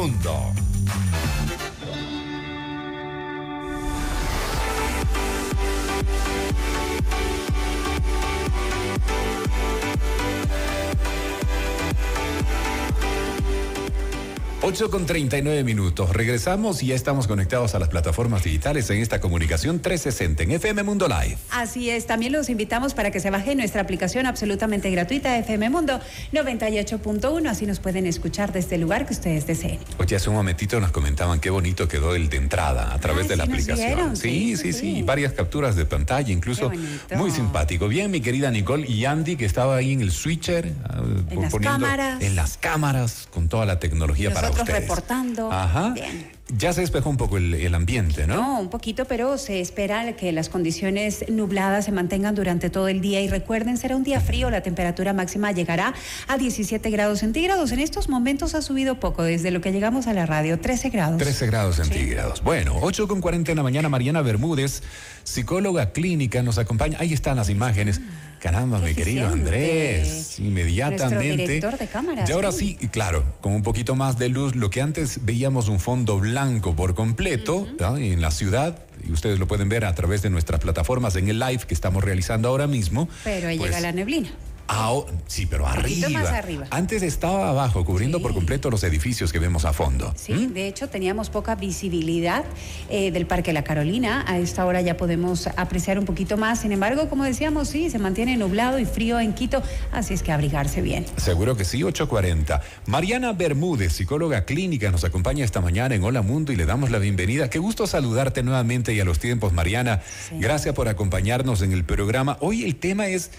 Mundo. 8 con 39 minutos. Regresamos y ya estamos conectados a las plataformas digitales en esta comunicación 360 en FM Mundo Live. Así es, también los invitamos para que se baje nuestra aplicación absolutamente gratuita FM Mundo 98.1, así nos pueden escuchar desde el lugar que ustedes deseen. Oye, hace un momentito nos comentaban qué bonito quedó el de entrada a través de la aplicación. sí, sí, sí, varias capturas de pantalla, incluso muy simpático. Bien, mi querida Nicole y Andy, que estaba ahí en el switcher, ah, en las cámaras. En las cámaras, con toda la tecnología para reportando. Ajá. Ya se despejó un poco el, ambiente, ¿no? No, un poquito, pero se espera que las condiciones nubladas se mantengan durante todo el día. Y recuerden, será un día frío, la temperatura máxima llegará a 17 grados centígrados. En estos momentos ha subido poco desde lo que llegamos a la radio, 13 grados. 13 grados centígrados. Bueno, 8 con 40 en la mañana, Mariana Bermúdez, psicóloga clínica, nos acompaña. Ahí están las imágenes. Caramba, mi querido Andrés, inmediatamente. director de cámaras. Y ahora sí, claro, con un poquito más de luz, lo que antes veíamos un fondo blanco por completo en la ciudad, y ustedes lo pueden ver a través de nuestras plataformas en el live que estamos realizando ahora mismo. Pero ahí llega pues la neblina sí, pero arriba. Antes estaba abajo, cubriendo por completo los edificios que vemos a fondo. Sí, ¿Mm? de hecho teníamos poca visibilidad eh, del Parque La Carolina. A esta hora ya podemos apreciar un poquito más. Sin embargo, como decíamos, sí, se mantiene nublado y frío en Quito, así es que abrigarse bien. Seguro que sí, 8.40. Mariana Bermúdez, psicóloga clínica, nos acompaña esta mañana en Hola Mundo y le damos la bienvenida. Qué gusto saludarte nuevamente y a los tiempos, Mariana. Gracias por acompañarnos en el programa. Hoy el tema es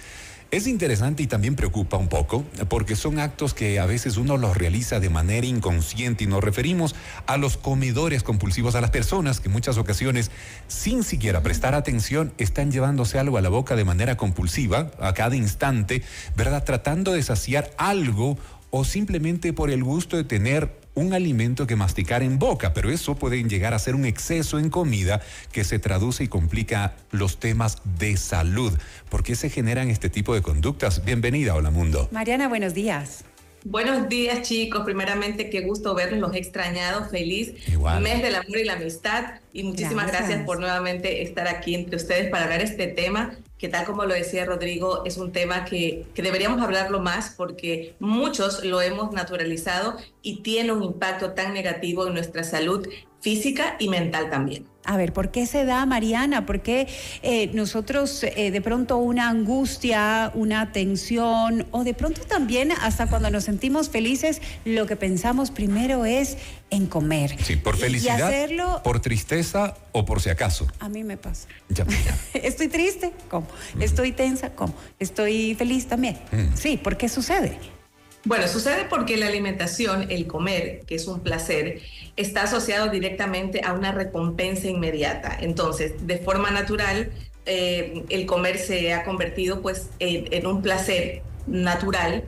es interesante y también preocupa un poco porque son actos que a veces uno los realiza de manera inconsciente y nos referimos a los comedores compulsivos, a las personas que en muchas ocasiones, sin siquiera prestar atención, están llevándose algo a la boca de manera compulsiva a cada instante, ¿verdad? Tratando de saciar algo o simplemente por el gusto de tener un alimento que masticar en boca, pero eso puede llegar a ser un exceso en comida que se traduce y complica los temas de salud. ¿Por qué se generan este tipo de conductas? Bienvenida, Hola Mundo. Mariana, buenos días. Buenos días chicos, primeramente qué gusto verlos, los he extrañado, feliz mes del amor y la amistad y muchísimas gracias. por nuevamente estar aquí entre ustedes para hablar este tema que tal como lo decía Rodrigo, es un tema que, que, deberíamos hablarlo más porque muchos lo hemos naturalizado y tiene un impacto tan negativo en nuestra salud física y mental también. A ver, ¿por qué se da, Mariana? ¿Por qué eh, nosotros eh, de pronto una angustia, una tensión o de pronto también hasta cuando nos sentimos felices, lo que pensamos primero es en comer? Sí, por felicidad, por tristeza o por si acaso. A mí me pasa. Ya, Estoy triste, ¿cómo? Estoy tensa, ¿cómo? Estoy feliz también. Mm. Sí, ¿por qué sucede? Bueno, sucede porque la alimentación, el comer, que es un placer, está asociado directamente a una recompensa inmediata. Entonces, de forma natural, eh, el comer se ha convertido pues en un placer natural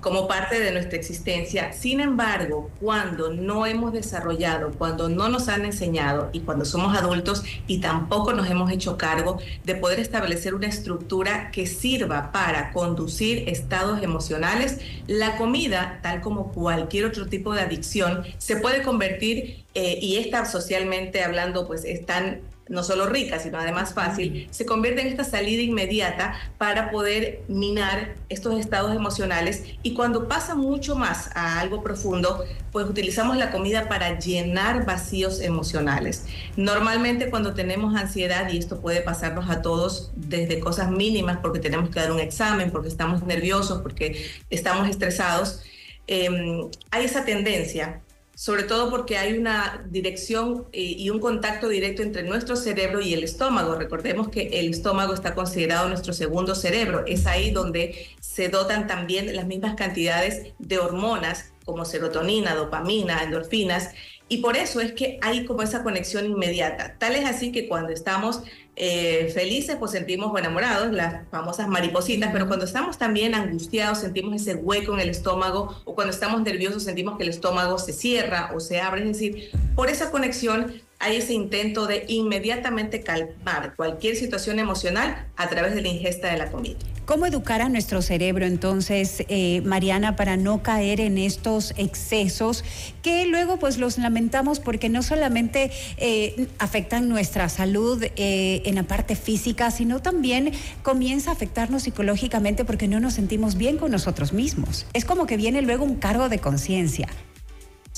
como parte de nuestra existencia. Sin embargo, cuando no hemos desarrollado, cuando no nos han enseñado y cuando somos adultos y tampoco nos hemos hecho cargo de poder establecer una estructura que sirva para conducir estados emocionales, la comida, tal como cualquier otro tipo de adicción, se puede convertir, eh, y esta socialmente hablando, pues es tan no solo rica, sino además fácil, se convierte en esta salida inmediata para poder minar estos estados emocionales y cuando pasa mucho más a algo profundo, pues utilizamos la comida para llenar vacíos emocionales. Normalmente cuando tenemos ansiedad, y esto puede pasarnos a todos desde cosas mínimas, porque tenemos que dar un examen, porque estamos nerviosos, porque estamos estresados, em, hay esa tendencia sobre todo porque hay una dirección eh, y un contacto directo entre nuestro cerebro y el estómago. Recordemos que el estómago está considerado nuestro segundo cerebro. Es ahí donde se dotan también las mismas cantidades de hormonas como serotonina, dopamina, endorfinas, y por eso es que hay como esa conexión inmediata. Tal es así que cuando estamos eh, felices, pues sentimos enamorados, las famosas maripositas, pero cuando estamos también angustiados, sentimos ese hueco en el estómago, o cuando estamos nerviosos, sentimos que el estómago se cierra o se abre. Es decir, por esa conexión hay ese intento de inmediatamente calmar cualquier situación emocional a través de la ingesta de la comida. ¿Cómo educar a nuestro cerebro entonces, eh, Mariana, para no caer en estos excesos que luego pues los lamentamos porque no solamente eh, afectan nuestra salud eh, en la parte física, sino también comienza a afectarnos psicológicamente porque no nos sentimos bien con nosotros mismos. Es como que viene luego un cargo de conciencia.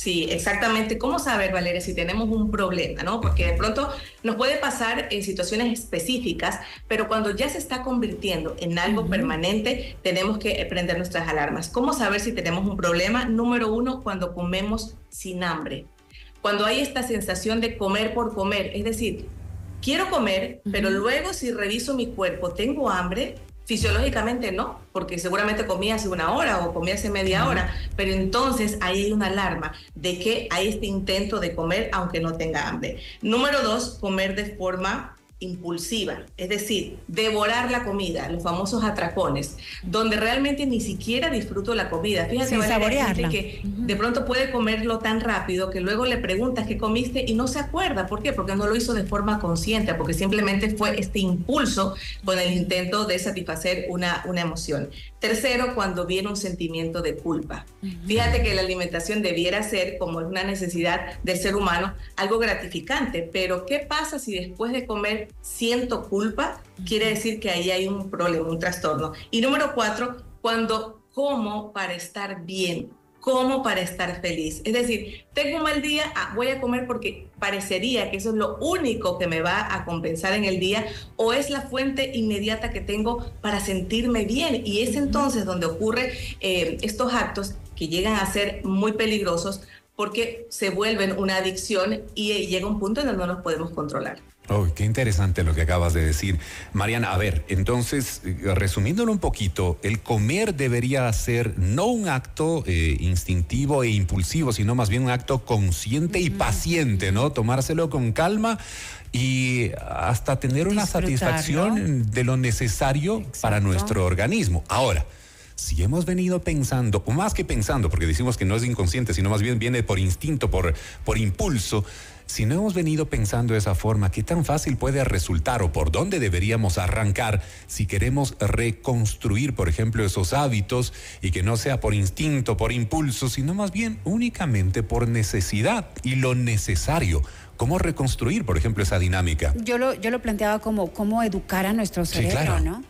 Sí, exactamente. ¿Cómo saber, Valeria, si tenemos un problema, no? Porque de pronto nos puede pasar en situaciones específicas, pero cuando ya se está convirtiendo en algo permanente, tenemos que prender nuestras alarmas. ¿Cómo saber si tenemos un problema? Número uno, cuando comemos sin hambre. Cuando hay esta sensación de comer por comer, es decir, quiero comer, pero luego si reviso mi cuerpo, tengo hambre, Fisiológicamente no, porque seguramente comí hace una hora o comí hace media hora, pero entonces ahí hay una alarma de que hay este intento de comer aunque no tenga hambre. Número dos, comer de forma impulsiva, es decir, devorar la comida, los famosos atracones, donde realmente ni siquiera disfruto la comida. Fíjate, Valeria, que de pronto puede comerlo tan rápido que luego le preguntas qué comiste y no se acuerda. ¿Por qué? Porque no lo hizo de forma consciente, porque simplemente fue este impulso con el intento de satisfacer una, una emoción. Tercero, cuando viene un sentimiento de culpa. Fíjate que la alimentación debiera ser, como es una necesidad del ser humano, algo gratificante, pero ¿qué pasa si después de comer siento culpa? Quiere decir que ahí hay un problema, un trastorno. Y número cuatro, cuando como para estar bien, como para estar feliz. Es decir, tengo un mal día, ah, voy a comer porque parecería que eso es lo único que me va a compensar en el día o es la fuente inmediata que tengo para sentirme bien. Y es entonces donde ocurre eh, estos actos que llegan a ser muy peligrosos porque se vuelven una adicción y eh, llega un punto en donde no nos podemos controlar. Oh, qué interesante lo que acabas de decir. Mariana, a ver, entonces, eh, resumiéndolo un poquito, el comer debería ser no un acto eh, instintivo e impulsivo, sino más bien un acto consciente y paciente, ¿no? Tomárselo con calma y hasta tener una satisfacción de lo necesario para nuestro organismo. Ahora, si hemos venido pensando, o más que pensando, porque decimos que no es inconsciente, sino más bien viene por instinto, por, por impulso, si no hemos venido pensando de esa forma, ¿qué tan fácil puede resultar o por dónde deberíamos arrancar si queremos reconstruir, por ejemplo, esos hábitos y que no sea por instinto, por impulso, sino más bien únicamente por necesidad y lo necesario? ¿Cómo reconstruir, por ejemplo, esa dinámica? Yo lo, yo lo planteaba como cómo educar a nuestro cerebro, ¿no?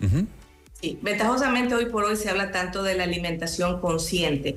Sí, ventajosamente hoy por hoy se habla tanto de la alimentación consciente,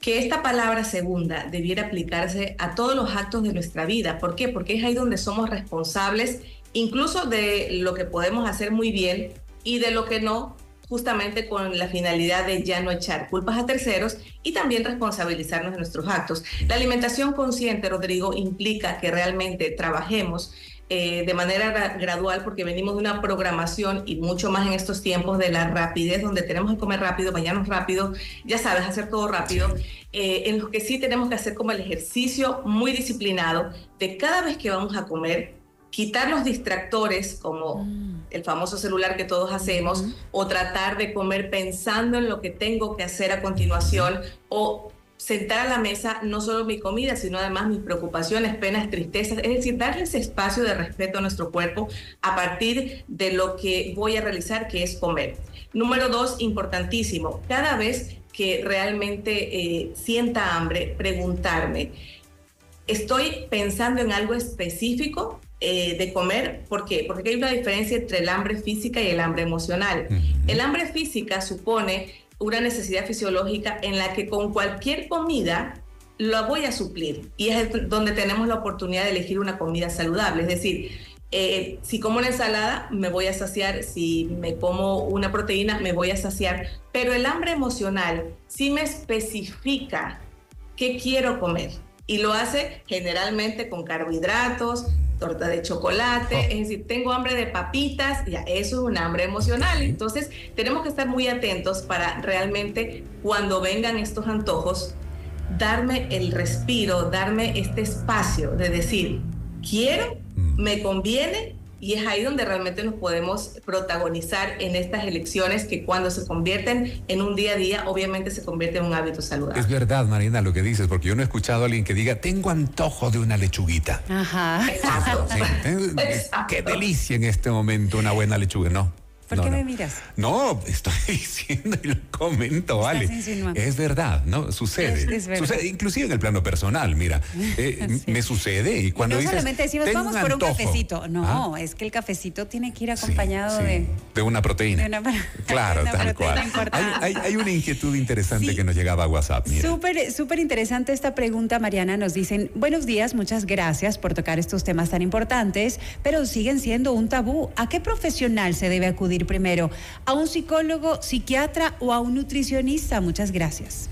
que esta palabra segunda debiera aplicarse a todos los actos de nuestra vida. ¿Por qué? Porque es ahí donde somos responsables incluso de lo que podemos hacer muy bien y de lo que no, justamente con la finalidad de ya no echar culpas a terceros y también responsabilizarnos de nuestros actos. La alimentación consciente, Rodrigo, implica que realmente trabajemos eh, de manera gradual porque venimos de una programación y mucho más en estos tiempos de la rapidez donde tenemos que comer rápido, bañarnos rápido, ya sabes, hacer todo rápido, eh, en los que sí tenemos que hacer como el ejercicio muy disciplinado de cada vez que vamos a comer, quitar los distractores como mm. el famoso celular que todos hacemos o tratar de comer pensando en lo que tengo que hacer a continuación o sentar a la mesa no solo mi comida, sino además mis preocupaciones, penas, tristezas, es decir, darle ese espacio de respeto a nuestro cuerpo a partir de lo que voy a realizar, que es comer. Número dos, importantísimo, cada vez que realmente eh, sienta hambre, preguntarme, ¿estoy pensando en algo específico? Eh, de comer, ¿por qué? Porque hay una diferencia entre el hambre física y el hambre emocional. El hambre física supone una necesidad fisiológica en la que con cualquier comida la voy a suplir. Y es donde tenemos la oportunidad de elegir una comida saludable. Es decir, eh, si como una ensalada, me voy a saciar. Si me como una proteína, me voy a saciar. Pero el hambre emocional sí me especifica qué quiero comer. Y lo hace generalmente con carbohidratos, torta de chocolate, oh. es decir, tengo hambre de papitas, ya eso es un hambre emocional. Entonces, tenemos que estar muy atentos para realmente cuando vengan estos antojos, darme el respiro, darme este espacio de decir, quiero, mm. me conviene y es ahí donde realmente nos podemos protagonizar en estas elecciones que cuando se convierten en un día a día, obviamente se convierte en un hábito saludable. Es verdad, Marina, lo que dices, porque yo no he escuchado a alguien que diga, tengo antojo de una lechuguita. Ajá. Exacto. Qué delicia en este momento una buena lechuga, ¿no? ¿Por qué me miras? No, estoy diciendo y lo comento, vale. Es verdad, ¿no? Sucede. Sucede, inclusive en el plano personal, mira. Eh, me sucede y cuando no solamente decimos, vamos por un cafecito. No, ¿Ah? es que el cafecito tiene que ir acompañado de... De una proteína. claro, tal cual. Hay, una inquietud interesante que nos llegaba a WhatsApp. Súper, súper interesante esta pregunta, Mariana. Nos dicen, buenos días, muchas gracias por tocar estos temas tan importantes, pero siguen siendo un tabú. ¿A qué profesional se debe acudir primero? ¿A un psicólogo, psiquiatra o a un nutricionista? Muchas gracias.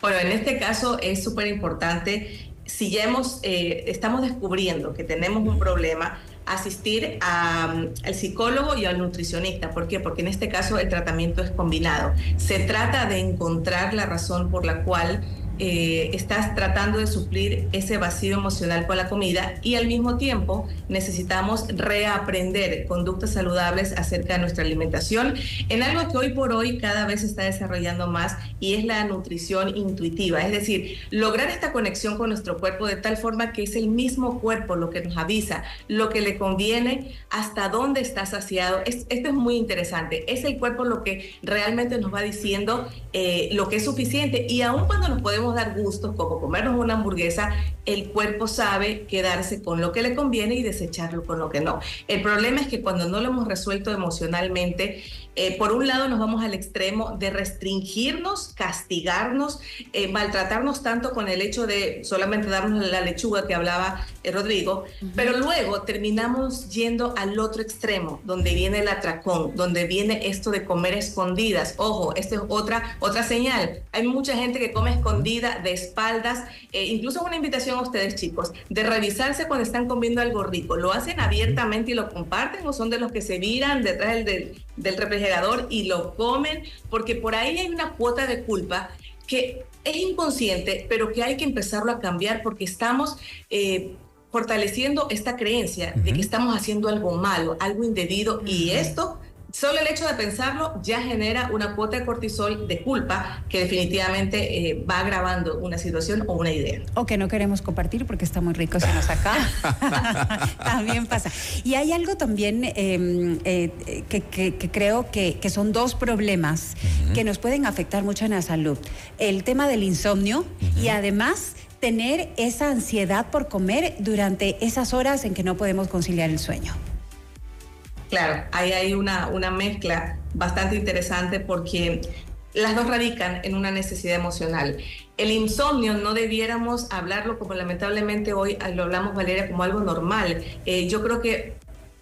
Bueno, en este caso es súper importante, si ya hemos, eh, estamos descubriendo que tenemos un problema, asistir al psicólogo y al nutricionista. ¿Por qué? Porque en este caso el tratamiento es combinado. Se trata de encontrar la razón por la cual eh, estás tratando de suplir ese vacío emocional con la comida y al mismo tiempo necesitamos reaprender conductas saludables acerca de nuestra alimentación en algo que hoy por hoy cada vez se está desarrollando más y es la nutrición intuitiva, es decir, lograr esta conexión con nuestro cuerpo de tal forma que es el mismo cuerpo lo que nos avisa, lo que le conviene, hasta dónde está saciado. esto es muy interesante, es el cuerpo lo que realmente nos va diciendo eh, lo que es suficiente. Y aun cuando nos podemos dar gustos como comernos una hamburguesa, el cuerpo sabe quedarse con lo que le conviene y desecharlo con lo que no. El problema es que cuando no lo hemos resuelto emocionalmente, eh, por un lado nos vamos al extremo de restringirnos, castigarnos, eh, maltratarnos tanto con el hecho de solamente darnos la lechuga que hablaba eh, Rodrigo, pero luego terminamos yendo al otro extremo, donde viene el atracón, donde viene esto de comer escondidas. Ojo, esta es otra, otra señal. Hay mucha gente que come escondida de espaldas, incluso una invitación a ustedes chicos, de revisarse cuando están comiendo algo rico. ¿Lo hacen abiertamente y lo comparten o son de los que se viran detrás del, del refrigerador y lo comen, porque por ahí hay una cuota de culpa que es inconsciente, pero que hay que empezarlo a cambiar porque estamos eh, fortaleciendo esta creencia de que estamos haciendo algo malo, algo indebido, y esto Solo el hecho de pensarlo ya genera una cuota de cortisol de culpa que definitivamente eh, va agravando una situación o una idea. O que no queremos compartir porque está muy rico, se nos acaba. también pasa. Y hay algo también em, eh, que, creo que, son dos problemas que nos pueden afectar mucho en la salud. El tema del insomnio y además tener esa ansiedad por comer durante esas horas en que no podemos conciliar el sueño. Claro, ahí hay una, una mezcla bastante interesante porque las dos radican en una necesidad emocional. El insomnio no debiéramos hablarlo como lamentablemente hoy lo hablamos, Valeria, como algo normal. Eh, yo creo que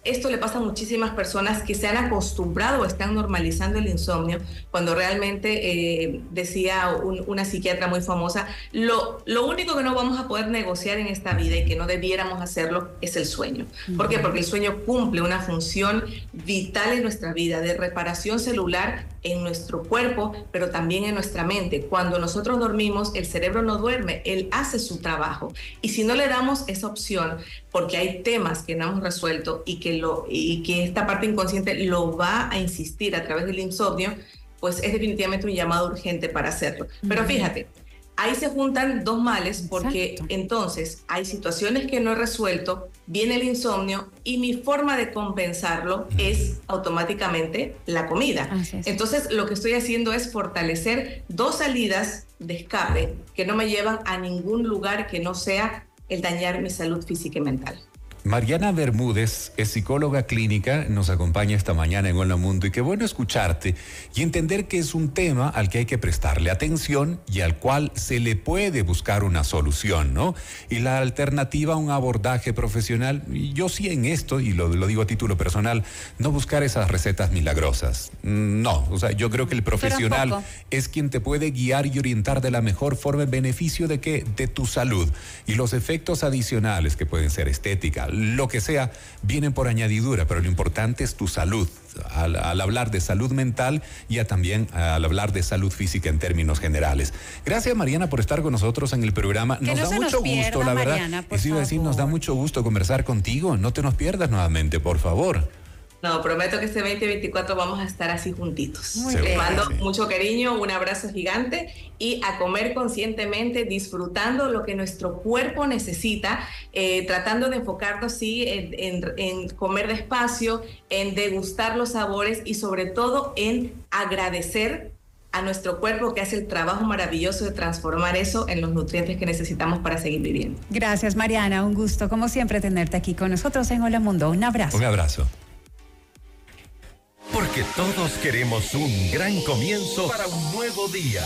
esto le pasa a muchísimas personas que se han acostumbrado o están normalizando el insomnio, cuando realmente, eh, decía una psiquiatra muy famosa, lo, lo único que no vamos a poder negociar en esta vida y que no debiéramos hacerlo es el sueño. ¿Por qué? Porque el sueño cumple una función vital en nuestra vida de reparación celular en nuestro cuerpo, pero también en nuestra mente. Cuando nosotros dormimos, el cerebro no duerme, él hace su trabajo. Y si no le damos esa opción, porque hay temas que no hemos resuelto y que, lo, y que esta parte inconsciente lo va a insistir a través del insomnio, pues es definitivamente un llamado urgente para hacerlo. Pero fíjate, ahí se juntan dos males porque entonces hay situaciones que no he resuelto, viene el insomnio y mi forma de compensarlo es automáticamente la comida. Entonces lo que estoy haciendo es fortalecer dos salidas de escape que no me llevan a ningún lugar que no sea el dañar mi salud física y mental. Mariana Bermúdez es psicóloga clínica, nos acompaña esta mañana en Hola Mundo y qué bueno escucharte y entender que es un tema al que hay que prestarle atención y al cual se le puede buscar una solución, ¿no? Y la alternativa a un abordaje profesional, yo sí en esto, y lo, lo digo a título personal, no buscar esas recetas milagrosas. No, o sea, yo creo que el profesional es quien te puede guiar y orientar de la mejor forma en beneficio de que de tu salud y los efectos adicionales que pueden ser estética, lo que sea, vienen por añadidura, pero lo importante es tu salud. Al, hablar de salud mental y también al hablar de salud física en términos generales. Gracias Mariana por estar con nosotros en el programa. Nos da mucho gusto, la verdad. Mariana, decir, nos da mucho gusto conversar contigo. No te nos pierdas nuevamente, por favor. No, prometo que este 2024 vamos a estar así juntitos. Muy Les mando mucho cariño, un abrazo gigante y a comer conscientemente, disfrutando lo que nuestro cuerpo necesita, eh, tratando de enfocarnos sí en, en- en comer despacio, en degustar los sabores y sobre todo en agradecer a nuestro cuerpo que hace el trabajo maravilloso de transformar eso en los nutrientes que necesitamos para seguir viviendo. Gracias, Mariana. Un gusto, como siempre, tenerte aquí con nosotros en Hola Mundo. Un abrazo. Un abrazo. Porque todos queremos un gran comienzo para un nuevo día.